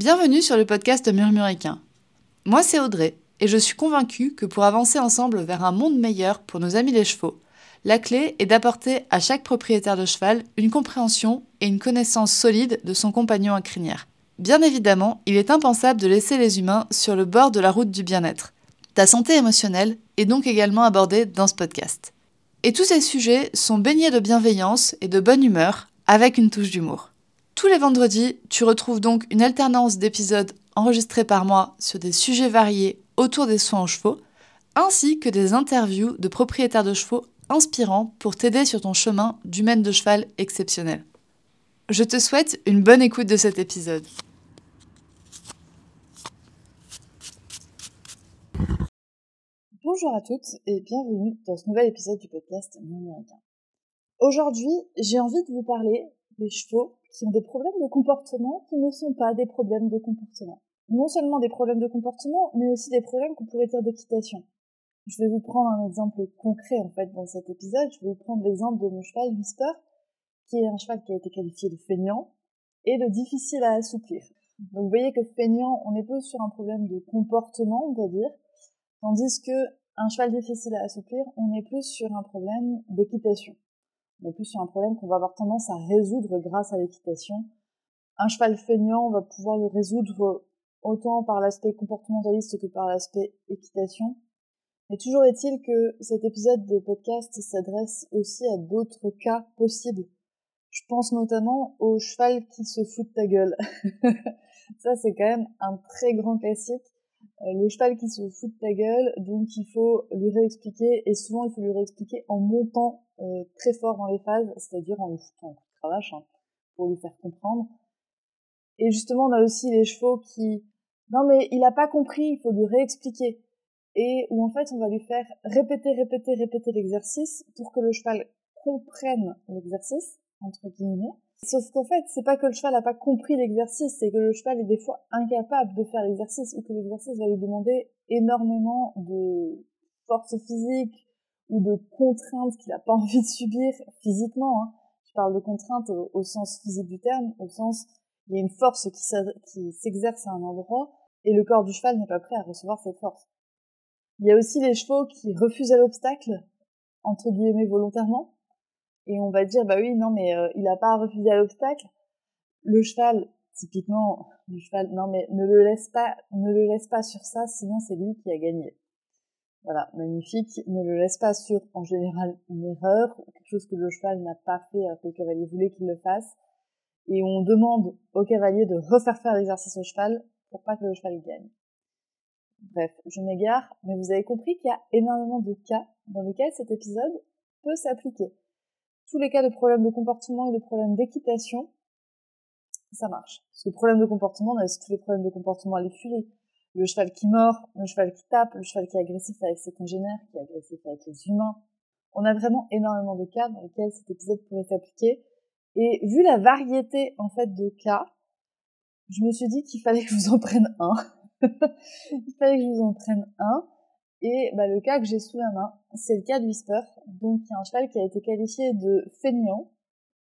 Bienvenue sur le podcast Murmuricain. Moi c'est Audrey et je suis convaincue que pour avancer ensemble vers un monde meilleur pour nos amis les chevaux, la clé est d'apporter à chaque propriétaire de cheval une compréhension et une connaissance solide de son compagnon à crinière. Bien évidemment, il est impensable de laisser les humains sur le bord de la route du bien-être. Ta santé émotionnelle est donc également abordée dans ce podcast. Et tous ces sujets sont baignés de bienveillance et de bonne humeur avec une touche d'humour. Tous les vendredis, tu retrouves donc une alternance d'épisodes enregistrés par moi sur des sujets variés autour des soins aux chevaux, ainsi que des interviews de propriétaires de chevaux inspirants pour t'aider sur ton chemin d'humaine de cheval exceptionnel. Je te souhaite une bonne écoute de cet épisode. Bonjour à toutes et bienvenue dans ce nouvel épisode du podcast Murmuricain. Aujourd'hui, j'ai envie de vous parler des chevaux qui ont des problèmes de comportement qui ne sont pas des problèmes de comportement. Non seulement des problèmes de comportement, mais aussi des problèmes qu'on pourrait dire d'équitation. Je vais vous prendre un exemple concret en fait dans cet épisode. Je vais vous prendre l'exemple de mon cheval Whisper, qui est un cheval qui a été qualifié de feignant et de difficile à assouplir. Donc vous voyez que feignant, on est plus sur un problème de comportement, on va dire, tandis que un cheval difficile à assouplir, on est plus sur un problème d'équitation on est plus sur un problème qu'on va avoir tendance à résoudre grâce à l'équitation. Un cheval feignant, on va pouvoir le résoudre autant par l'aspect comportementaliste que par l'aspect équitation. Mais toujours est-il que cet épisode de podcast s'adresse aussi à d'autres cas possibles. Je pense notamment au cheval qui se fout de ta gueule. Ça, c'est quand même un très grand classique. Euh, le cheval qui se fout de ta gueule, donc il faut lui réexpliquer, et souvent il faut lui réexpliquer en montant euh, très fort dans les phases, c'est-à-dire en lui foutant un cravache, hein, pour lui faire comprendre. Et justement, on a aussi les chevaux qui, non mais il a pas compris, il faut lui réexpliquer. Et où en fait on va lui faire répéter, répéter, répéter l'exercice pour que le cheval comprenne l'exercice, entre guillemets, Sauf qu'en fait, c'est pas que le cheval n'a pas compris l'exercice, c'est que le cheval est des fois incapable de faire l'exercice ou que l'exercice va lui demander énormément de force physique ou de contraintes qu'il n'a pas envie de subir physiquement. Hein. Je parle de contraintes au, sens physique du terme, au sens il y a une force qui s'exerce à un endroit et le corps du cheval n'est pas prêt à recevoir cette force. Il y a aussi les chevaux qui refusent à l'obstacle, entre guillemets volontairement, et on va dire bah oui non mais euh, il a pas refusé à l'obstacle le cheval typiquement le cheval non mais ne le laisse pas ne le laisse pas sur ça sinon c'est lui qui a gagné voilà magnifique ne le laisse pas sur en général une erreur quelque chose que le cheval n'a pas fait alors que le cavalier voulait qu'il le fasse et on demande au cavalier de refaire faire l'exercice au cheval pour pas que le cheval gagne bref je m'égare mais vous avez compris qu'il y a énormément de cas dans lesquels cet épisode peut s'appliquer tous les cas de problèmes de comportement et de problèmes d'équitation, ça marche. Parce que problème de comportement, on a aussi tous les problèmes de comportement à l'écurie. Le cheval qui mord, le cheval qui tape, le cheval qui est agressif avec ses congénères, qui est agressif avec les humains. On a vraiment énormément de cas dans lesquels cet épisode pourrait s'appliquer. Et vu la variété, en fait, de cas, je me suis dit qu'il fallait que je vous en prenne un. il fallait que je vous en prenne un. Et bah, le cas que j'ai sous la main, c'est le cas de Whisper, donc qui est un cheval qui a été qualifié de feignant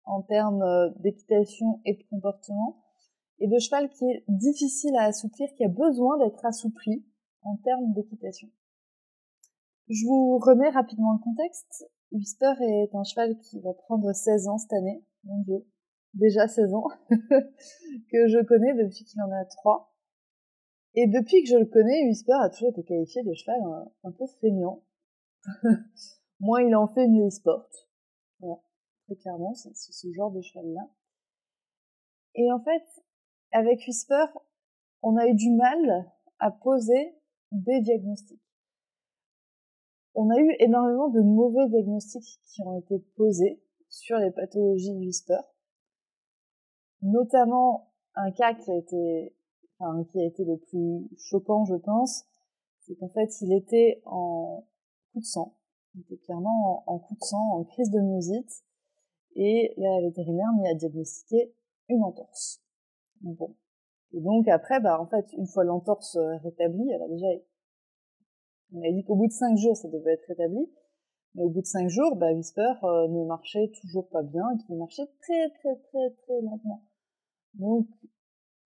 en termes euh, d'équitation et de comportement, et de cheval qui est difficile à assouplir, qui a besoin d'être assoupli en termes d'équitation. Je vous remets rapidement le contexte. Whisper est un cheval qui va prendre 16 ans cette année, mon dieu, déjà 16 ans, que je connais depuis qu'il en a 3. Et depuis que je le connais, Whisper a toujours été qualifié de cheval un, peu feignant. Moins il en fait, mieux il se. Voilà, très clairement, c'est ce genre de cheval-là. Et en fait, avec Whisper, on a eu du mal à poser des diagnostics. On a eu énormément de mauvais diagnostics qui ont été posés sur les pathologies de Whisper. Notamment un cas qui a été enfin, qui a été le plus choquant, je pense, c'est qu'en fait, il était en coup de sang. Il était clairement en, coup de sang, en crise de myosite. Et la vétérinaire m'y a diagnostiqué une entorse. Bon. Et donc après, bah en fait, une fois l'entorse euh, rétablie, alors déjà, on m'a dit qu'au bout de cinq jours, ça devait être rétabli. Mais au bout de cinq jours, bah, Whisper euh, ne marchait toujours pas bien et qu'il marchait très très très très lentement. Donc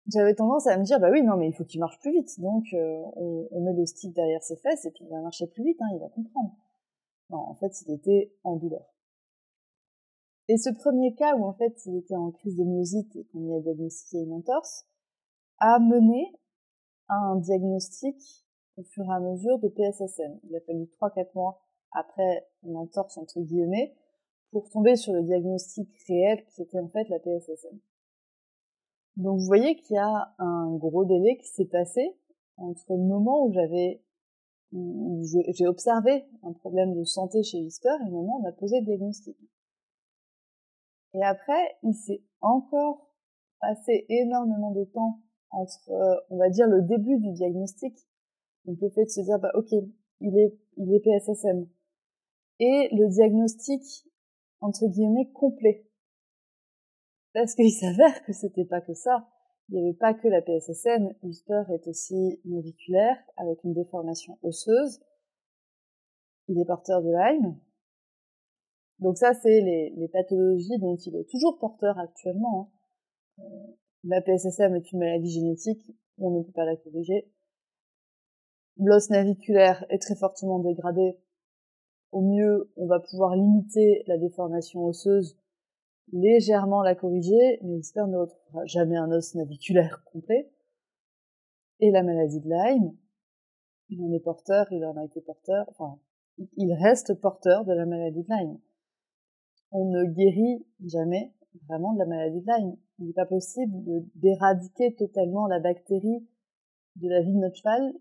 j'avais tendance à me dire, bah oui, non, mais il faut qu'il marche plus vite. Donc, euh, on, on, met le stick derrière ses fesses et puis il va marcher plus vite, hein, il va comprendre. Non, en fait, il était en douleur. Et ce premier cas où, en fait, il était en crise de myosite et qu'on lui a diagnostiqué une entorse, a mené à un diagnostic au fur et à mesure de PSSM. Il a fallu 3-4 mois après une entorse, entre guillemets, pour tomber sur le diagnostic réel qui était en fait la PSSM. Donc vous voyez qu'il y a un gros délai qui s'est passé entre le moment où j'avais j'ai observé un problème de santé chez Whisper et le moment où on a posé le diagnostic. Et après, il s'est encore passé énormément de temps entre, on va dire, le début du diagnostic, donc le fait de se dire, bah ok, il est, il est PSSM, et le diagnostic, entre guillemets, complet. Parce qu'il s'avère que c'était pas que ça. Il n'y avait pas que la PSSM. Whisper est aussi naviculaire, avec une déformation osseuse. Il est porteur de Lyme. Donc ça, c'est les, pathologies dont il est toujours porteur actuellement. Hein. Euh, la PSSM est une maladie génétique, on ne peut pas la corriger. L'os naviculaire est très fortement dégradé. Au mieux, on va pouvoir limiter la déformation osseuse légèrement la corriger, mais l'espère ne retrouvera jamais un os naviculaire complet. Et la maladie de Lyme, il en est porteur, il en a été porteur, enfin, il reste porteur de la maladie de Lyme. On ne guérit jamais vraiment de la maladie de Lyme. Il n'est pas possible d'éradiquer totalement la bactérie de la vie de notre cheval.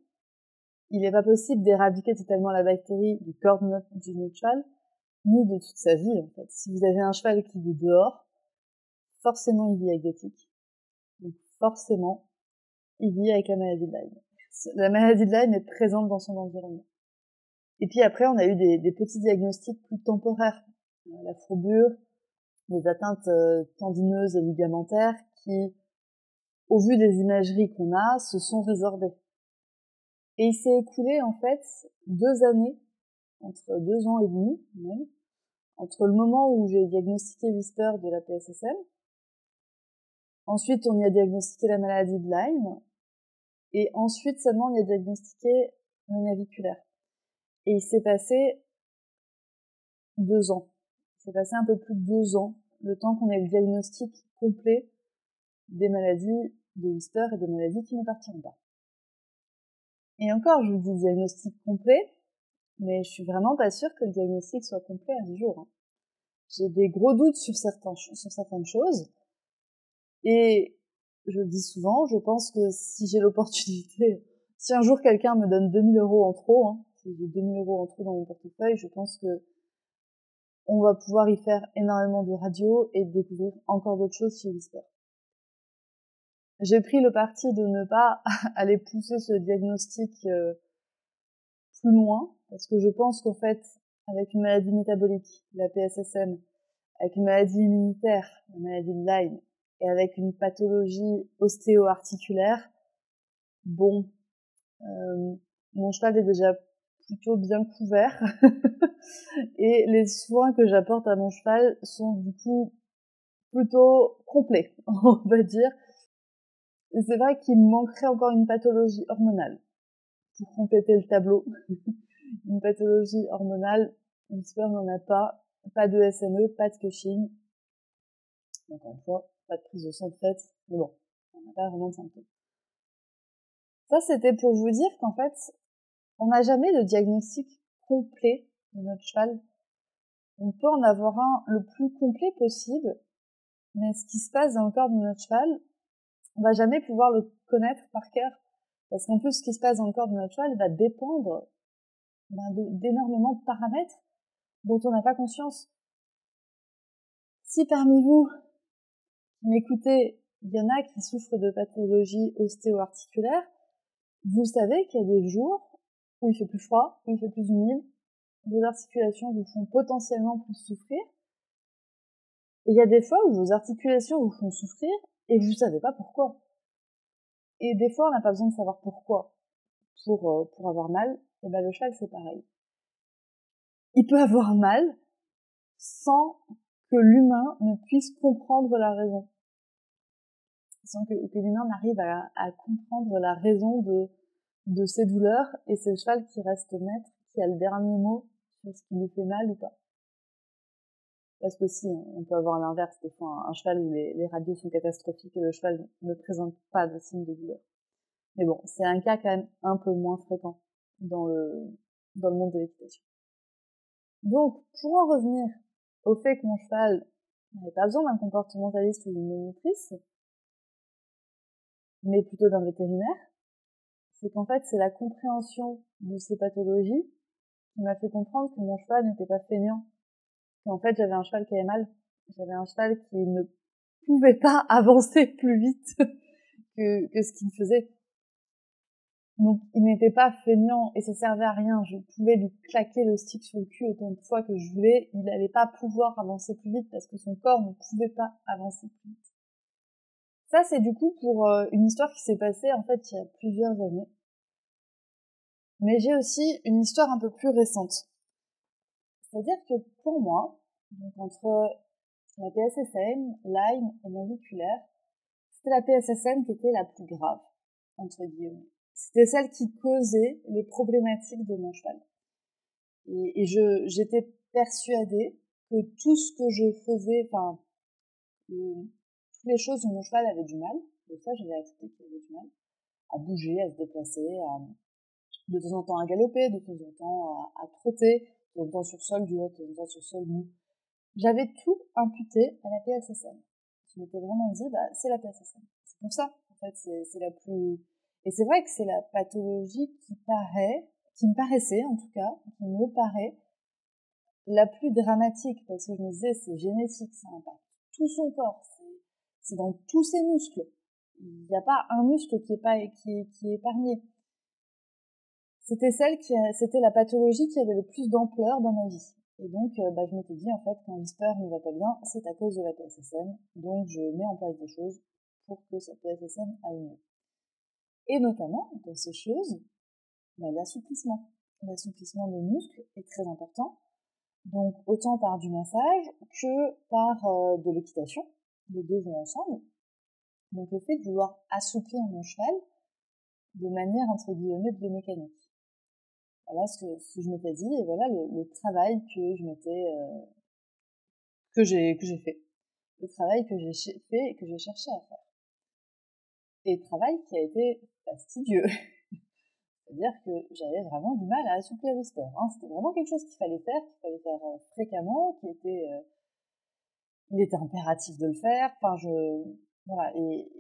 Il n'est pas possible d'éradiquer totalement la bactérie du corps de notre, cheval ni de toute sa vie en fait. Si vous avez un cheval qui vit dehors, forcément il vit avec des. Donc forcément, il vit avec la maladie de Lyme. La maladie de Lyme est présente dans son environnement. Et puis après, on a eu des petits diagnostics plus temporaires. Euh, la fourbure, des atteintes euh, tendineuses et ligamentaires qui, au vu des imageries qu'on a, se sont résorbées. Et il s'est écoulé en fait deux années entre deux ans et demi même, entre le moment où j'ai diagnostiqué Whisper de la PSSM, ensuite on y a diagnostiqué la maladie de Lyme, et ensuite seulement on y a diagnostiqué le naviculaire. Et il s'est passé deux ans. Il s'est passé un peu plus de deux ans, le temps qu'on ait le diagnostic complet des maladies de Whisper et des maladies qui ne partiront pas. Et encore, je vous dis diagnostic complet, mais je suis vraiment pas sûre que le diagnostic soit complet à ce jour. Hein. J'ai des gros doutes sur, certains, sur certaines choses, et je le dis souvent, je pense que si j'ai l'opportunité, si un jour quelqu'un me donne 2000 euros en trop, hein, si j'ai 2000 euros en trop dans mon portefeuille, je pense que on va pouvoir y faire énormément de radio et découvrir encore d'autres choses chez Whisper. J'ai pris le parti de ne pas aller pousser ce diagnostic euh, plus loin, parce que je pense qu'en fait, avec une maladie métabolique, la PSSM, avec une maladie immunitaire, la maladie de Lyme, et avec une pathologie ostéo-articulaire, bon, euh, mon cheval est déjà plutôt bien couvert et les soins que j'apporte à mon cheval sont du coup plutôt complets, on va dire. C'est vrai qu'il me manquerait encore une pathologie hormonale pour compléter le tableau. une pathologie hormonale, Whisper n'en a pas, pas de SME, pas de Cushing. Encore une fois, pas de prise de sang de fait, mais bon, on n'a pas vraiment de symptômes. Ça, c'était pour vous dire qu'en fait, on n'a jamais de diagnostic complet de notre cheval. On peut en avoir un le plus complet possible, mais ce qui se passe dans le corps de notre cheval, on va jamais pouvoir le connaître par cœur parce qu'en plus, ce qui se passe dans le corps de notre cheval va dépendre ben, d'énormément de, paramètres dont on n'a pas conscience. Si parmi vous m'écoutez, il y en a qui souffrent de pathologies ostéo-articulaires, vous savez qu'il y a des jours où il fait plus froid, où il fait plus humide, vos articulations vous font potentiellement plus souffrir. Et il y a des fois où vos articulations vous font souffrir et vous savez pas pourquoi. Et des fois, on n'a pas besoin de savoir pourquoi pour, euh, pour avoir mal. Et ben le cheval, c'est pareil. Il peut avoir mal sans que l'humain ne puisse comprendre la raison. sans que, l'humain n'arrive à, comprendre la raison de, de ses douleurs, et c'est le cheval qui reste maître, qui a le dernier mot sur ce qui lui fait mal ou pas. Parce que si, on peut avoir l'inverse, des fois un, cheval où les, radios sont catastrophiques et le cheval ne présente pas de signes de douleur. Mais bon, c'est un cas quand même un peu moins fréquent dans le, dans le monde de l'équitation. Donc, pour en revenir au fait que mon cheval n'avait pas besoin d'un comportementaliste ou d'une monitrice, mais plutôt d'un vétérinaire, c'est qu'en fait, c'est la compréhension de ces pathologies qui m'a fait comprendre que mon cheval n'était pas feignant. Qu'en fait, j'avais un cheval qui avait mal. J'avais un cheval qui ne pouvait pas avancer plus vite que, ce qu'il faisait. Donc, il n'était pas feignant et ça servait à rien. Je pouvais lui claquer le stick sur le cul autant de fois que je voulais. Il n'allait pas pouvoir avancer plus vite parce que son corps ne pouvait pas avancer plus vite. Ça, c'est du coup pour euh, une histoire qui s'est passée en fait il y a plusieurs années. Mais j'ai aussi une histoire un peu plus récente. C'est-à-dire que pour moi, donc entre la PSSN, Lyme et naviculaire, c'était la PSSN qui était la plus grave, entre guillemets. C'était celle qui causait les problématiques de mon cheval. Et, et je, j'étais persuadée que tout ce que je faisais, enfin, toutes les choses où mon cheval avait du mal, et ça j'avais accepté qu'il avait du mal, à bouger, à se déplacer, à, de temps en temps à galoper, de temps en temps à, à trotter, de temps en temps sur sol dur, de temps en temps sur sol mou. J'avais tout imputé à la PSSM. Je m'étais vraiment dit, bah, c'est la PSSM. C'est pour ça, en fait, c'est la plus et c'est vrai que c'est la pathologie qui paraît, qui me paraissait en tout cas, qui me paraît la plus dramatique parce que je me disais c'est génétique, ça impacte tout son corps, c'est dans tous ses muscles. Il n'y a pas un muscle qui est pas qui qui est épargné. C'était celle qui c'était la pathologie qui avait le plus d'ampleur dans ma vie. Et donc, euh, bah, je m'étais dit, en fait, quand Whisper ne va pas bien, c'est à cause de la PSSM. Donc, je mets en place des choses pour que cette PSSM aille mieux. Et notamment, dans ces choses, bah, l'assouplissement. L'assouplissement des muscles est très important. Donc autant par du massage que par euh, de l'équitation. Les deux vont ensemble. Donc le fait de vouloir assouplir mon cheval de manière entre guillemets biomécanique. Voilà ce que, je m'étais dit et voilà le, travail que je m'étais euh, que j'ai que j'ai fait. Le travail que j'ai fait et que j'ai cherché à faire. Et travail qui a été fastidieux. C'est-à-dire que j'avais vraiment du mal à assouplir Whisper. Hein. C'était vraiment quelque chose qu'il fallait faire, qu'il fallait faire euh, fréquemment, qui était, euh, il était impératif de le faire. Enfin, je, voilà. Et,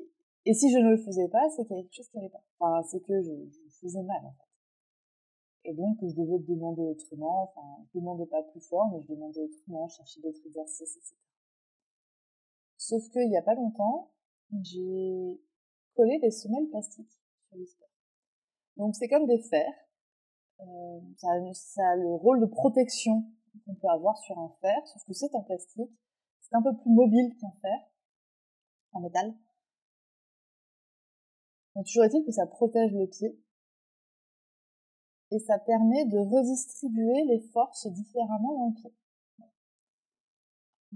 et si je ne le faisais pas, c'est qu'il y avait quelque chose qui n'allait pas. Enfin, c'est que je, faisais mal, en fait. Et donc, je devais demander autrement. Enfin, je demandais pas plus fort, mais je demandais autrement, chercher d'autres exercices, etc. Sauf qu'il n'y a pas longtemps, j'ai collé des semelles plastiques donc c'est comme des fers. Euh, ça, ça, a, le rôle de protection qu'on peut avoir sur un fer, sauf que c'est en plastique. C'est un peu plus mobile qu'un fer en métal. Mais toujours est-il que ça protège le pied et ça permet de redistribuer les forces différemment dans le pied.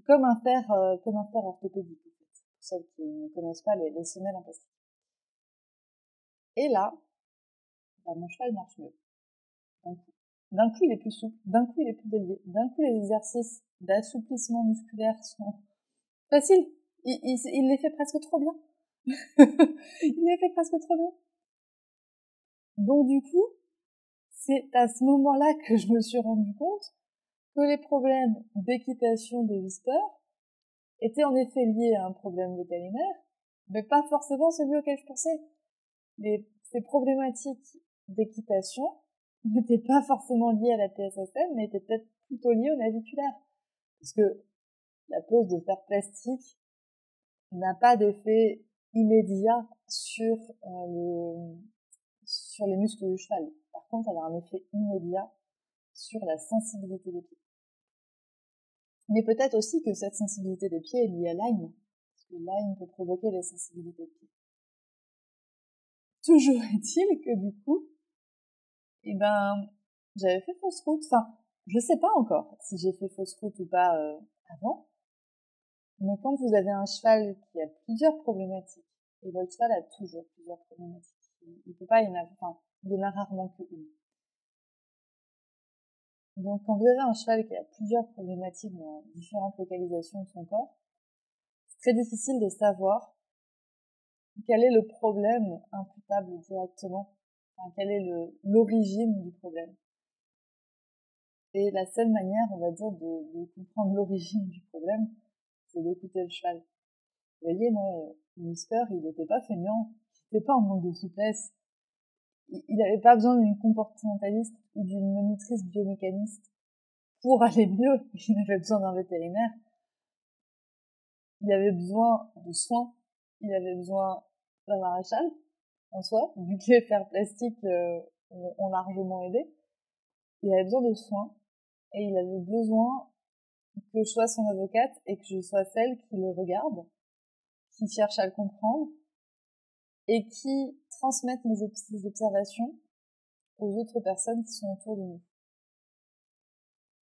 Comme un fer, euh, comme un fer orthopédique, pour celles qui ne connaissent pas les, les semelles en plastique. Et là, bah, mon cheval marche mieux. D'un coup. D'un coup, il est plus souple. D'un coup, il est plus délié. D'un coup, les exercices d'assouplissement musculaire sont faciles. Il, il, les fait presque trop bien. il les fait presque trop bien. Donc, du coup, c'est à ce moment-là que je me suis rendu compte que les problèmes d'équitation de Whisper étaient en effet liés à un problème vétérinaire, mais pas forcément celui auquel je pensais les, ces problématiques d'équitation n'étaient pas forcément liées à la PSSM, mais étaient peut-être plutôt liées au naviculaire. Parce que la pose de fer plastique n'a pas d'effet immédiat sur euh, sur les muscles du cheval. Par contre, elle a un effet immédiat sur la sensibilité des pieds. Mais peut-être aussi que cette sensibilité des pieds est liée à Lyme, parce que Lyme peut provoquer la sensibilité des pieds. Toujours est-il que du coup, eh ben, j'avais fait fausse route. Enfin, je sais pas encore si j'ai fait fausse route ou pas euh, avant. Mais quand vous avez un cheval qui a plusieurs problématiques Et votre cheval a toujours plusieurs problématiques. Il peut pas y en avoir, enfin, il y en a rarement. Donc, quand vous avez un cheval qui a plusieurs problématiques dans différentes localisations de son corps, c'est très difficile de savoir quel est le problème imputable directement, enfin, quelle est l'origine du problème. Et la seule manière, on va dire, de, comprendre l'origine du problème, c'est d'écouter le cheval. Vous voyez, moi, Whisper, il n'était pas feignant, il n'était pas en manque de souplesse, il n'avait pas besoin d'une comportementaliste ou d'une monitrice biomécaniste pour aller mieux. Il avait besoin d'un vétérinaire. Il avait besoin de soins. Il avait besoin d'un maréchal en soi, vu que les fers plastiques euh, ont, largement aidé. Il avait besoin de soins et il avait besoin que je sois son avocate et que je sois celle qui le regarde, qui cherche à le comprendre et qui transmettre mes observations aux autres personnes qui sont autour de nous.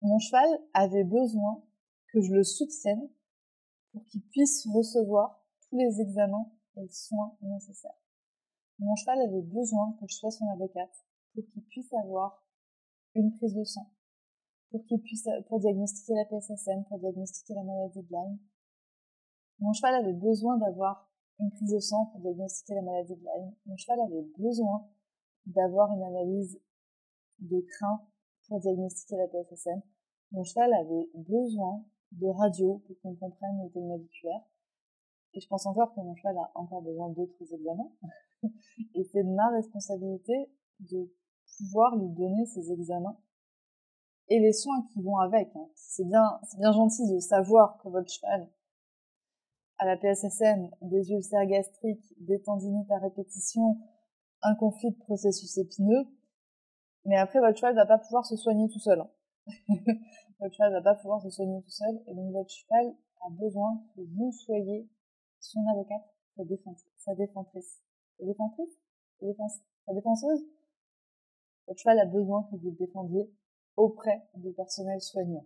Mon cheval avait besoin que je le soutienne pour qu'il puisse recevoir tous les examens et soins nécessaires. Mon cheval avait besoin que je sois son avocate pour qu'il puisse avoir une prise de sang, pour qu'il puisse, pour diagnostiquer la PSSM, pour diagnostiquer la maladie de Lyme. Mon cheval avait besoin d'avoir une prise de sang pour diagnostiquer la maladie de Lyme. Mon cheval avait besoin d'avoir une analyse de crin pour diagnostiquer la PFSM. Mon cheval avait besoin de radio pour qu'on comprenne le thème naviculaire. Et je pense encore que mon cheval a encore besoin d'autres examens. et c'est ma responsabilité de pouvoir lui donner ces examens et les soins qui vont avec. Hein. C'est bien, c'est bien gentil de savoir que votre cheval à la PSSM, des ulcères gastriques, des tendinites à répétition, un conflit de processus épineux. Mais après, votre cheval va pas pouvoir se soigner tout seul. Hein. votre cheval va pas pouvoir se soigner tout seul. Et donc, votre cheval a besoin que vous soyez son avocate, sa défense, sa défentrice. Sa défenseuse? Votre cheval a besoin que vous le défendiez auprès du personnel soignant.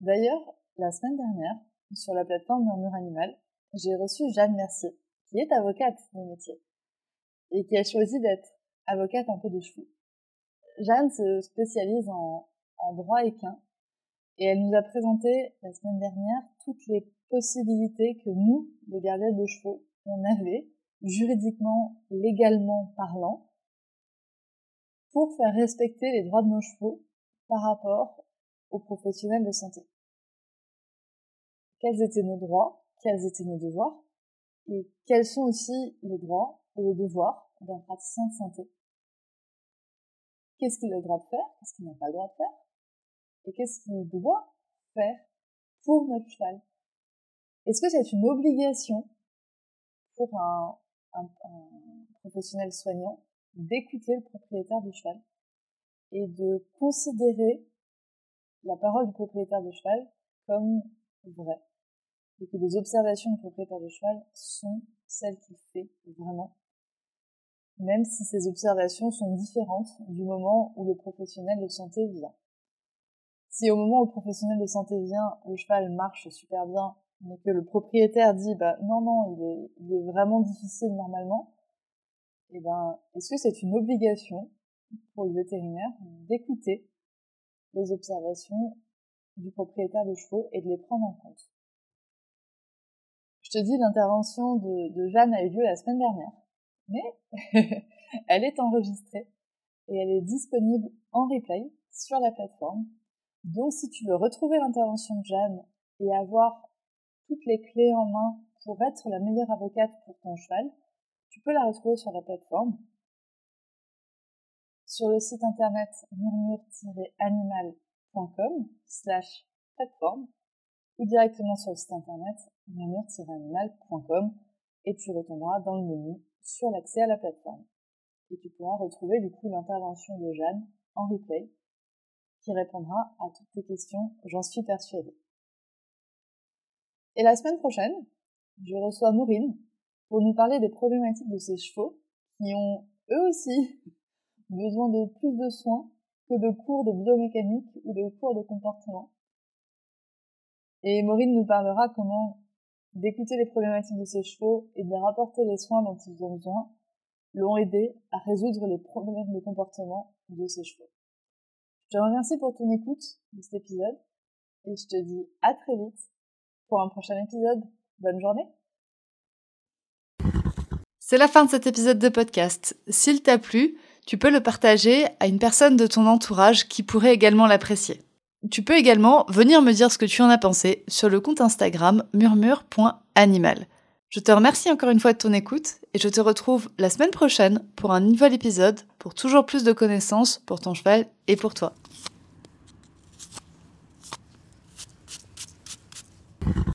D'ailleurs, la semaine dernière, sur la plateforme Murmure Animal, j'ai reçu Jeanne Mercier, qui est avocate de métier, et qui a choisi d'être avocate un peu des chevaux. Jeanne se spécialise en, en droit équin, et elle nous a présenté la semaine dernière toutes les possibilités que nous, les gardiens de chevaux, on avait, juridiquement, légalement parlant, pour faire respecter les droits de nos chevaux par rapport aux professionnels de santé quels étaient nos droits, quels étaient nos devoirs, et quels sont aussi les droits et les devoirs d'un praticien de santé? Qu'est-ce qu'il a le droit de faire, qu'est-ce qu'il n'a pas le droit de faire, et qu'est-ce qu'il doit faire pour notre cheval? Est-ce que c'est une obligation pour un, un, un professionnel soignant d'écouter le propriétaire du cheval et de considérer la parole du propriétaire du cheval comme vrai et que les observations du propriétaire de cheval sont celles qu'il fait vraiment, même si ces observations sont différentes du moment où le professionnel de santé vient. Si au moment où le professionnel de santé vient, le cheval marche super bien, mais que le propriétaire dit bah non non il est, vraiment difficile normalement, eh ben est-ce que c'est une obligation pour le vétérinaire d'écouter les observations du propriétaire de chevaux et de les prendre en compte? Je te dis, l'intervention de, Jeanne a eu lieu la semaine dernière, mais elle est enregistrée et elle est disponible en replay sur la plateforme. Donc si tu veux retrouver l'intervention de Jeanne et avoir toutes les clés en main pour être la meilleure avocate pour ton cheval, tu peux la retrouver sur la plateforme. Sur le site internet murmure-animal.com slash plateforme ou directement sur le site internet murmure-animal.com et tu retomberas dans le menu sur l'accès à la plateforme. Et tu pourras retrouver du coup l'intervention de Jeanne en replay qui répondra à toutes tes questions, j'en suis persuadée. Et la semaine prochaine, je reçois Maureen pour nous parler des problématiques de ces chevaux qui ont eux aussi besoin de plus de soins que de cours de biomécanique ou de cours de comportement. Et Maureen nous parlera comment d'écouter les problématiques de ses chevaux et de leur apporter les soins dont ils ont besoin l'ont aidé à résoudre les problèmes de comportement de ses chevaux. Je te remercie pour ton écoute de cet épisode et je te dis à très vite pour un prochain épisode. Bonne journée C'est la fin de cet épisode de podcast. S'il t'a plu, tu peux le partager à une personne de ton entourage qui pourrait également l'apprécier. Tu peux également venir me dire ce que tu en as pensé sur le compte Instagram murmure.animal. Je te remercie encore une fois de ton écoute et je te retrouve la semaine prochaine pour un nouvel épisode pour toujours plus de connaissances pour ton cheval et pour toi.